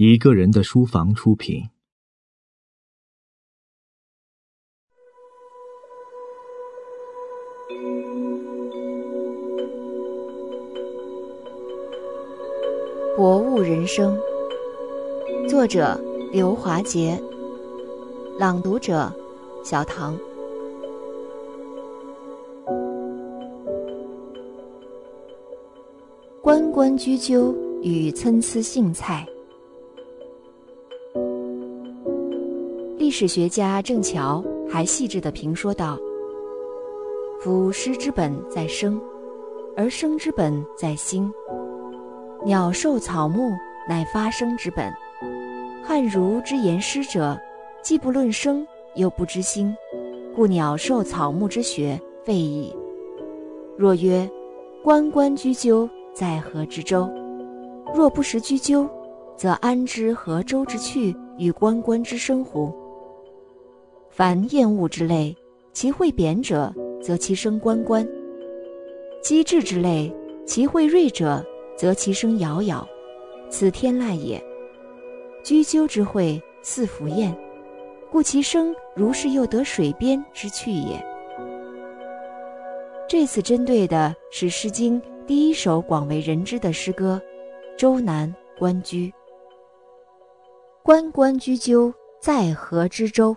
一个人的书房出品。博物人生，作者刘华杰，朗读者小唐。关关雎鸠。与参差荇菜。史学家郑桥还细致地评说道：“夫诗之本在声，而声之本在心。鸟兽草木乃发声之本。汉儒之言诗者，既不论声，又不知心，故鸟兽草木之学废矣。若曰：关关雎鸠，在河之洲。”若不识雎鸠，则安知河洲之趣与关关之声乎？凡厌恶之类，其会贬者，则其声关关；机智之类，其会锐者，则其声杳杳。此天籁也。雎鸠之会似凫雁，故其声如是又得水边之趣也。这次针对的是《诗经》第一首广为人知的诗歌。周南关雎，关关雎鸠，在河之洲。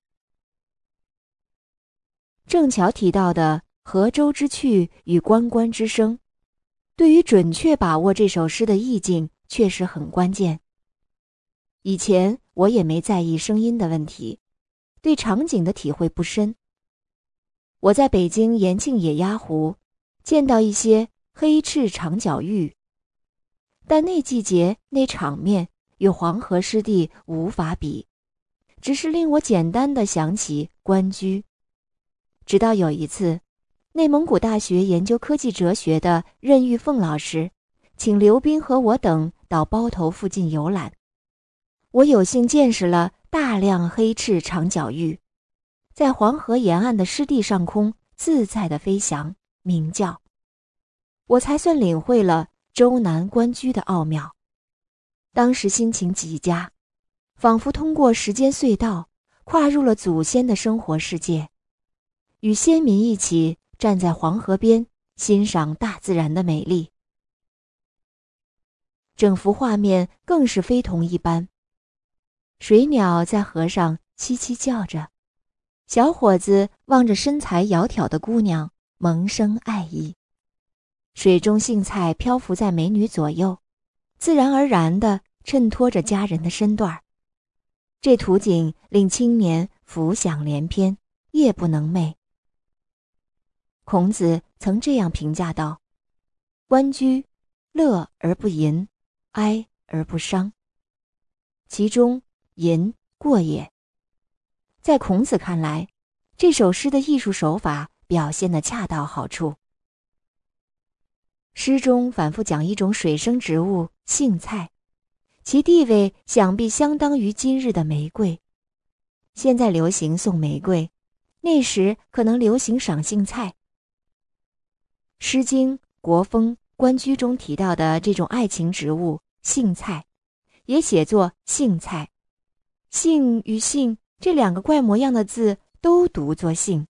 正巧提到的河舟之趣与关关之声，对于准确把握这首诗的意境，确实很关键。以前我也没在意声音的问题，对场景的体会不深。我在北京延庆野鸭湖见到一些黑翅长脚鹬。但那季节那场面与黄河湿地无法比，只是令我简单的想起关雎。直到有一次，内蒙古大学研究科技哲学的任玉凤老师，请刘斌和我等到包头附近游览，我有幸见识了大量黑翅长脚鹬，在黄河沿岸的湿地上空自在的飞翔鸣叫，我才算领会了。周南关雎的奥妙，当时心情极佳，仿佛通过时间隧道，跨入了祖先的生活世界，与先民一起站在黄河边，欣赏大自然的美丽。整幅画面更是非同一般，水鸟在河上凄凄叫着，小伙子望着身材窈窕的姑娘，萌生爱意。水中荇菜漂浮在美女左右，自然而然地衬托着佳人的身段。这图景令青年浮想联翩，夜不能寐。孔子曾这样评价道：“关雎，乐而不淫，哀而不伤。其中淫过也。”在孔子看来，这首诗的艺术手法表现得恰到好处。诗中反复讲一种水生植物荇菜，其地位想必相当于今日的玫瑰。现在流行送玫瑰，那时可能流行赏荇菜。《诗经·国风·关雎》中提到的这种爱情植物荇菜，也写作荇菜。荇与荇这两个怪模样的字都读作荇。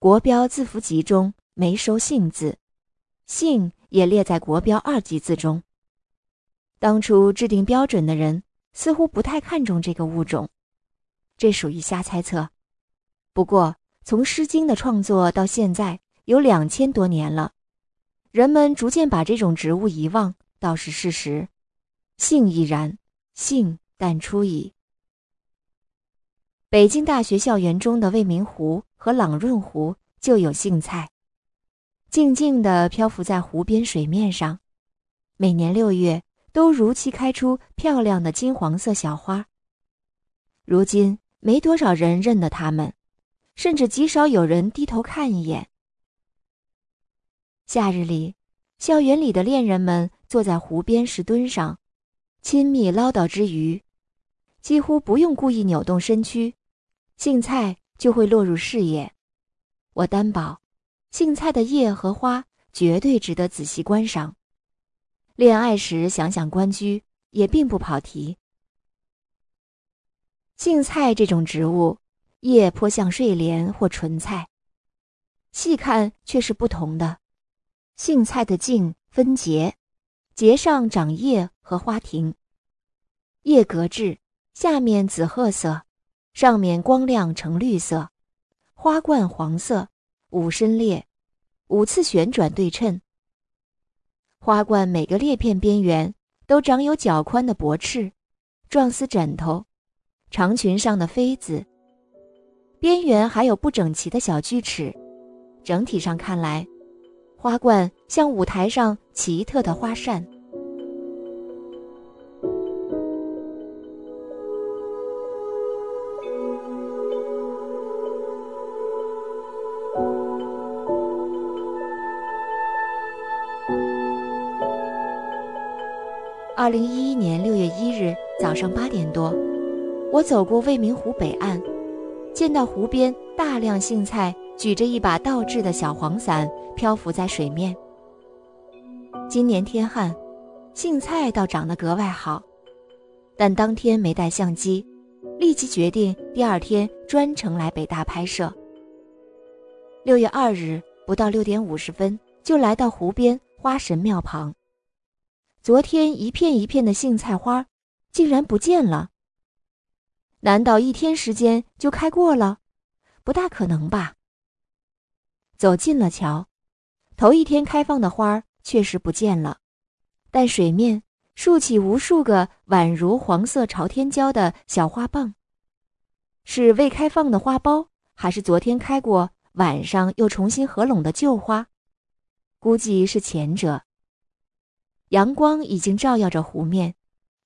国标字符集中没收荇字。姓也列在国标二级字中。当初制定标准的人似乎不太看重这个物种，这属于瞎猜测。不过，从《诗经》的创作到现在有两千多年了，人们逐渐把这种植物遗忘，倒是事实。性亦然，性淡出矣。北京大学校园中的未名湖和朗润湖就有荇菜。静静地漂浮在湖边水面上，每年六月都如期开出漂亮的金黄色小花。如今没多少人认得它们，甚至极少有人低头看一眼。夏日里，校园里的恋人们坐在湖边石墩上，亲密唠叨之余，几乎不用故意扭动身躯，杏菜就会落入视野。我担保，杏菜的叶和花绝对值得仔细观赏。恋爱时想想关雎，也并不跑题。杏菜这种植物，叶颇像睡莲或莼菜，细看却是不同的。杏菜的茎分节，节上长叶和花庭，叶格质，下面紫褐色，上面光亮呈绿色，花冠黄色，五深裂，五次旋转对称。花冠每个裂片边缘都长有较宽的薄翅，状似枕头，长裙上的妃子。边缘还有不整齐的小锯齿，整体上看来。花冠像舞台上奇特的花扇。二零一一年六月一日早上八点多，我走过未名湖北岸，见到湖边大量杏菜。举着一把倒置的小黄伞，漂浮在水面。今年天旱，杏菜倒长得格外好，但当天没带相机，立即决定第二天专程来北大拍摄。六月二日不到六点五十分，就来到湖边花神庙旁。昨天一片一片的杏菜花，竟然不见了。难道一天时间就开过了？不大可能吧。走进了桥，头一天开放的花确实不见了，但水面竖起无数个宛如黄色朝天椒的小花瓣。是未开放的花苞，还是昨天开过、晚上又重新合拢的旧花？估计是前者。阳光已经照耀着湖面，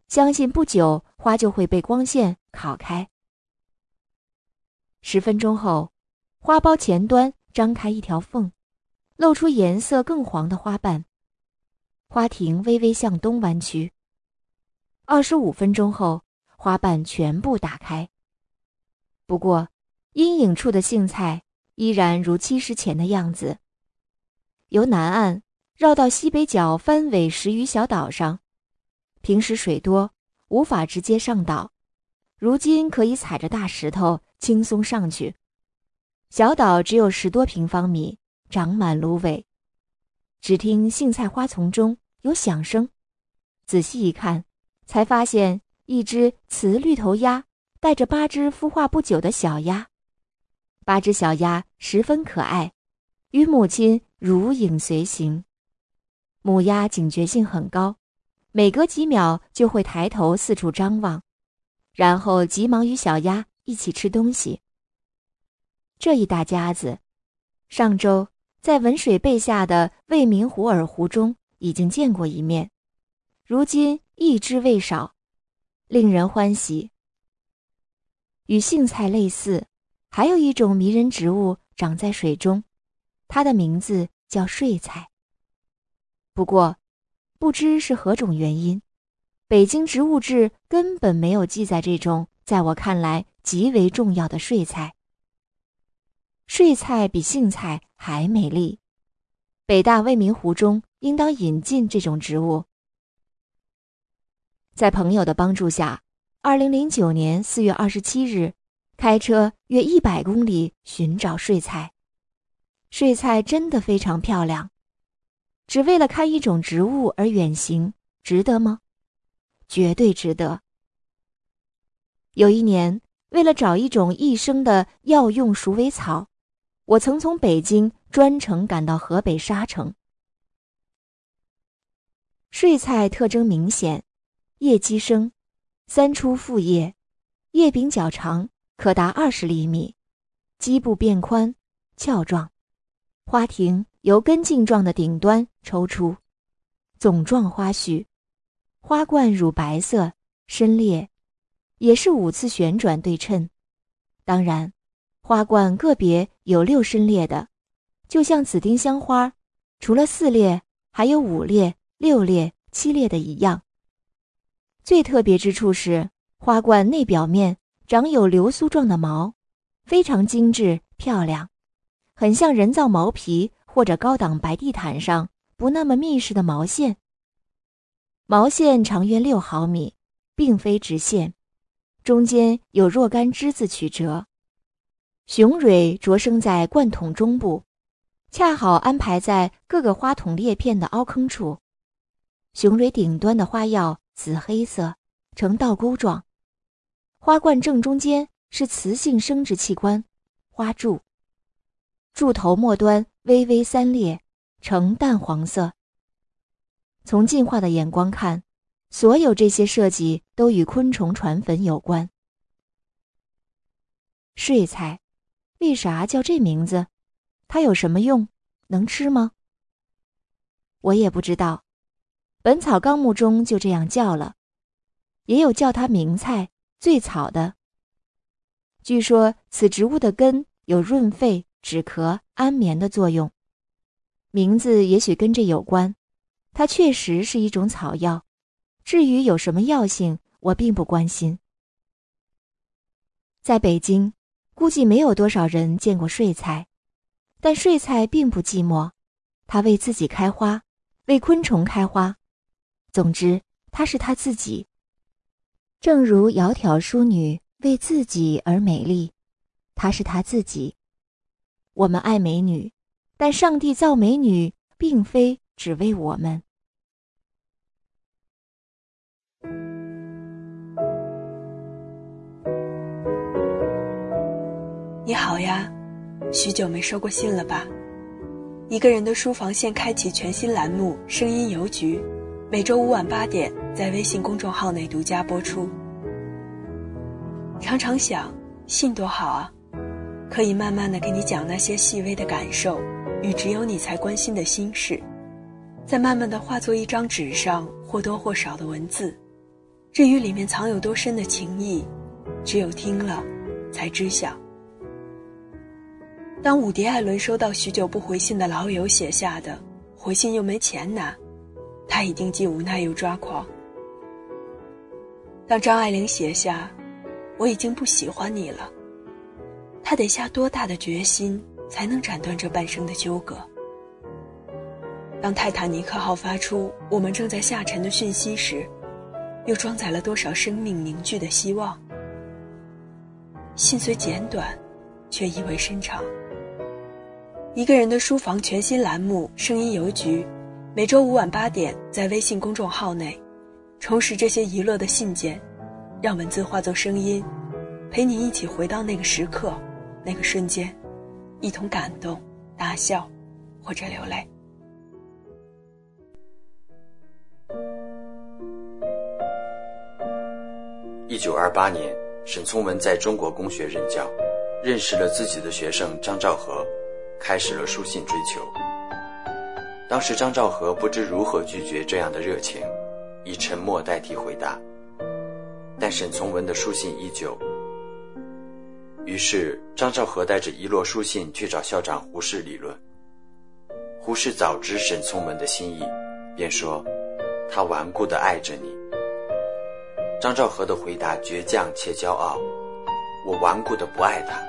相信不久花就会被光线烤开。十分钟后，花苞前端。张开一条缝，露出颜色更黄的花瓣。花亭微微向东弯曲。二十五分钟后，花瓣全部打开。不过，阴影处的荇菜依然如七时前的样子。由南岸绕到西北角翻尾十余小岛上，平时水多，无法直接上岛，如今可以踩着大石头轻松上去。小岛只有十多平方米，长满芦苇。只听荇菜花丛中有响声，仔细一看，才发现一只雌绿头鸭带着八只孵化不久的小鸭。八只小鸭十分可爱，与母亲如影随形。母鸭警觉性很高，每隔几秒就会抬头四处张望，然后急忙与小鸭一起吃东西。这一大家子，上周在文水背下的未名湖耳湖中已经见过一面，如今一只未少，令人欢喜。与荇菜类似，还有一种迷人植物长在水中，它的名字叫睡菜。不过，不知是何种原因，北京植物志根本没有记载这种在我看来极为重要的睡菜。睡菜比杏菜还美丽，北大未名湖中应当引进这种植物。在朋友的帮助下，二零零九年四月二十七日，开车约一百公里寻找睡菜。睡菜真的非常漂亮，只为了看一种植物而远行，值得吗？绝对值得。有一年，为了找一种一生的药用鼠尾草。我曾从北京专程赶到河北沙城。睡菜特征明显，叶基生，三出复叶，叶柄较长，可达二十厘米，基部变宽，鞘状，花庭由根茎状的顶端抽出，总状花序，花冠乳白色，深裂，也是五次旋转对称。当然，花冠个别有六深裂的，就像紫丁香花，除了四裂，还有五裂、六裂、七裂的一样。最特别之处是，花冠内表面长有流苏状的毛，非常精致漂亮，很像人造毛皮或者高档白地毯上不那么密实的毛线。毛线长约六毫米，并非直线，中间有若干枝子曲折。雄蕊着生在冠筒中部，恰好安排在各个花筒裂片的凹坑处。雄蕊顶端的花药紫黑色，呈倒钩状。花冠正中间是雌性生殖器官，花柱。柱头末端微微三裂，呈淡黄色。从进化的眼光看，所有这些设计都与昆虫传粉有关。睡菜，为啥叫这名字？它有什么用？能吃吗？我也不知道，《本草纲目》中就这样叫了，也有叫它名菜、醉草的。据说此植物的根有润肺、止咳、安眠的作用，名字也许跟这有关。它确实是一种草药，至于有什么药性，我并不关心。在北京，估计没有多少人见过睡菜，但睡菜并不寂寞，它为自己开花，为昆虫开花。总之，它是它自己。正如窈窕淑女为自己而美丽，它是她自己。我们爱美女，但上帝造美女，并非只为我们。你好呀，许久没收过信了吧？一个人的书房现开启全新栏目“声音邮局”，每周五晚八点在微信公众号内独家播出。常常想，信多好啊，可以慢慢的给你讲那些细微的感受与只有你才关心的心事，再慢慢的化作一张纸上或多或少的文字。至于里面藏有多深的情谊，只有听了才知晓。当伍迪·艾伦收到许久不回信的老友写下的回信又没钱拿，他一定既无奈又抓狂。当张爱玲写下“我已经不喜欢你了”，他得下多大的决心才能斩断这半生的纠葛？当泰坦尼克号发出“我们正在下沉”的讯息时，又装载了多少生命凝聚的希望？信虽简短，却意味深长。一个人的书房全新栏目《声音邮局》，每周五晚八点在微信公众号内，重拾这些遗落的信件，让文字化作声音，陪你一起回到那个时刻、那个瞬间，一同感动、大笑，或者流泪。一九二八年，沈从文在中国公学任教，认识了自己的学生张兆和。开始了书信追求。当时张兆和不知如何拒绝这样的热情，以沉默代替回答。但沈从文的书信依旧。于是张兆和带着一摞书信去找校长胡适理论。胡适早知沈从文的心意，便说：“他顽固地爱着你。”张兆和的回答倔强且骄傲：“我顽固地不爱他。”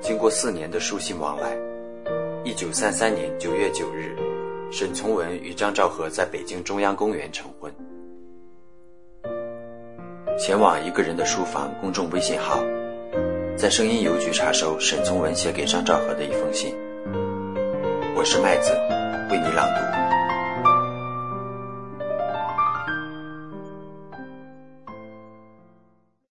经过四年的书信往来，一九三三年九月九日，沈从文与张兆和在北京中央公园成婚。前往一个人的书房公众微信号，在声音邮局查收沈从文写给张兆和的一封信。我是麦子，为你朗读。